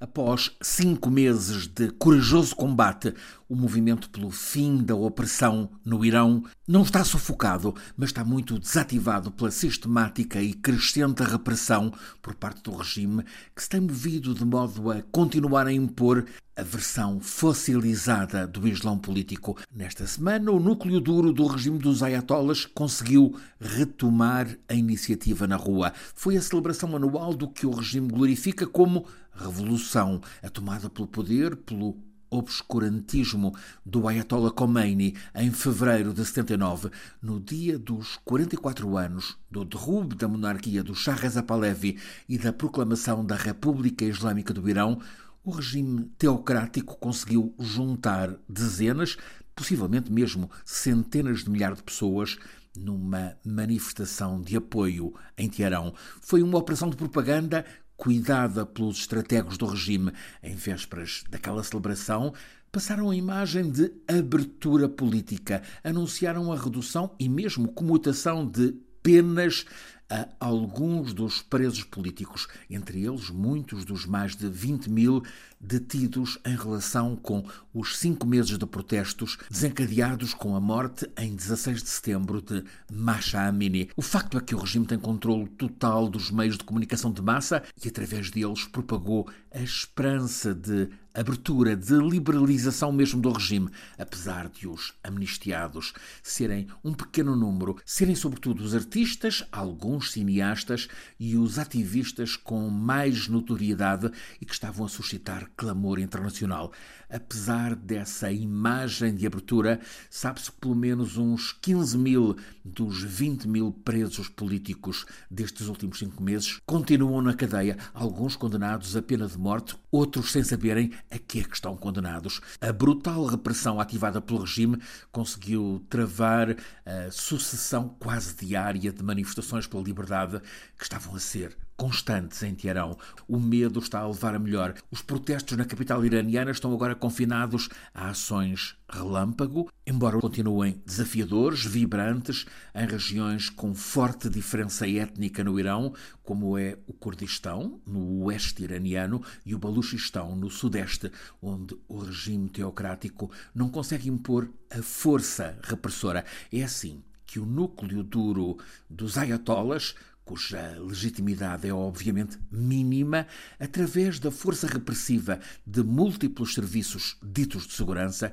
Após cinco meses de corajoso combate, o movimento pelo fim da opressão no Irão não está sufocado, mas está muito desativado pela sistemática e crescente repressão por parte do regime que se tem movido de modo a continuar a impor a versão fossilizada do Islão político. Nesta semana, o núcleo duro do regime dos ayatollahs conseguiu retomar a iniciativa na rua. Foi a celebração anual do que o regime glorifica como revolução, a tomada pelo poder, pelo obscurantismo do Ayatollah Khomeini em fevereiro de 79, no dia dos 44 anos do derrube da monarquia do Shah Reza Pahlavi e da proclamação da República Islâmica do Irão, o regime teocrático conseguiu juntar dezenas, possivelmente mesmo centenas de milhares de pessoas numa manifestação de apoio em Teherão. Foi uma operação de propaganda cuidada pelos estrategos do regime. Em vésperas daquela celebração, passaram a imagem de abertura política, anunciaram a redução e mesmo comutação de penas a alguns dos presos políticos, entre eles muitos dos mais de 20 mil detidos em relação com os cinco meses de protestos desencadeados com a morte em 16 de setembro de Masha Amini. O facto é que o regime tem controle total dos meios de comunicação de massa e, através deles, propagou a esperança de abertura, de liberalização mesmo do regime, apesar de os amnistiados serem um pequeno número, serem sobretudo os artistas, alguns cineastas e os ativistas com mais notoriedade e que estavam a suscitar clamor internacional. Apesar dessa imagem de abertura, sabe-se que pelo menos uns 15 mil dos 20 mil presos políticos destes últimos cinco meses continuam na cadeia, alguns condenados a pena de morte, outros sem saberem a que é que estão condenados. A brutal repressão ativada pelo regime conseguiu travar a sucessão quase diária de manifestações pela liberdade que estavam a ser constantes em Teherão. O medo está a levar a melhor. Os protestos na capital iraniana estão agora confinados a ações relâmpago, embora continuem desafiadores, vibrantes, em regiões com forte diferença étnica no Irão, como é o Kurdistão, no oeste iraniano, e o Baluchistão, no sudeste, onde o regime teocrático não consegue impor a força repressora. É assim que o núcleo duro dos ayatollahs cuja legitimidade é obviamente mínima, através da força repressiva de múltiplos serviços ditos de segurança,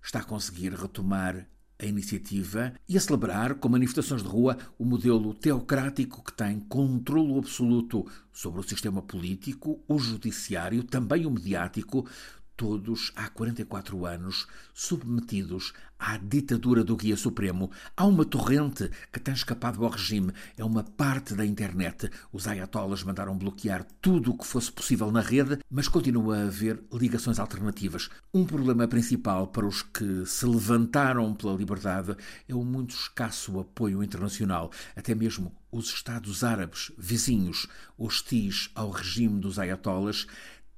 está a conseguir retomar a iniciativa e a celebrar com manifestações de rua o modelo teocrático que tem controle absoluto sobre o sistema político, o judiciário, também o mediático, todos há 44 anos submetidos à ditadura do Guia Supremo. Há uma torrente que tem escapado ao regime. É uma parte da internet. Os ayatollahs mandaram bloquear tudo o que fosse possível na rede, mas continua a haver ligações alternativas. Um problema principal para os que se levantaram pela liberdade é o muito escasso apoio internacional. Até mesmo os Estados Árabes vizinhos, hostis ao regime dos ayatollahs,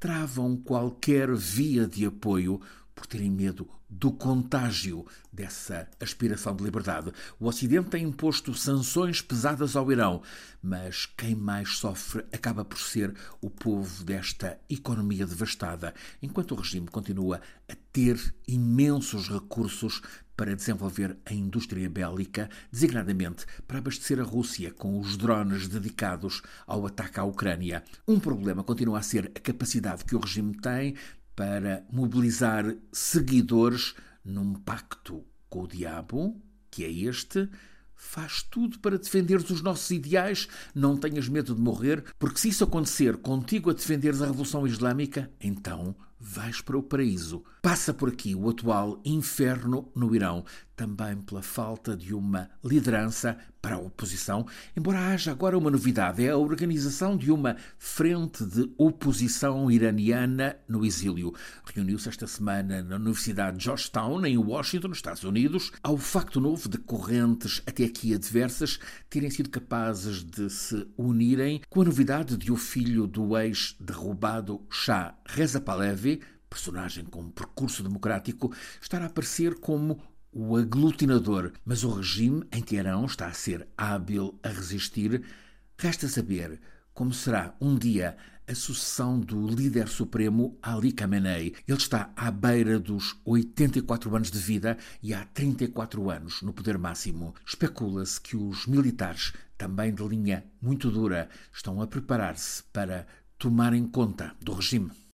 travam qualquer via de apoio por terem medo do contágio dessa aspiração de liberdade. O Ocidente tem imposto sanções pesadas ao Irão, mas quem mais sofre acaba por ser o povo desta economia devastada, enquanto o regime continua a ter imensos recursos para desenvolver a indústria bélica, designadamente para abastecer a Rússia com os drones dedicados ao ataque à Ucrânia. Um problema continua a ser a capacidade que o regime tem para mobilizar seguidores num pacto com o diabo, que é este. Faz tudo para defenderes os nossos ideais, não tenhas medo de morrer, porque se isso acontecer contigo a defenderes a Revolução Islâmica, então vais para o paraíso. Passa por aqui o atual inferno no Irão, também pela falta de uma liderança para a oposição, embora haja agora uma novidade, é a organização de uma frente de oposição iraniana no exílio. Reuniu-se esta semana na Universidade de Georgetown, em Washington, nos Estados Unidos, ao facto novo de correntes até aqui adversas terem sido capazes de se unirem com a novidade de o filho do ex-derrubado Shah Reza Pahlavi, personagem com um percurso democrático, estar a aparecer como o aglutinador, mas o regime em Teherão está a ser hábil a resistir. Resta saber como será um dia a sucessão do líder supremo Ali Khamenei. Ele está à beira dos 84 anos de vida e há 34 anos no poder máximo. Especula-se que os militares, também de linha muito dura, estão a preparar-se para tomarem conta do regime.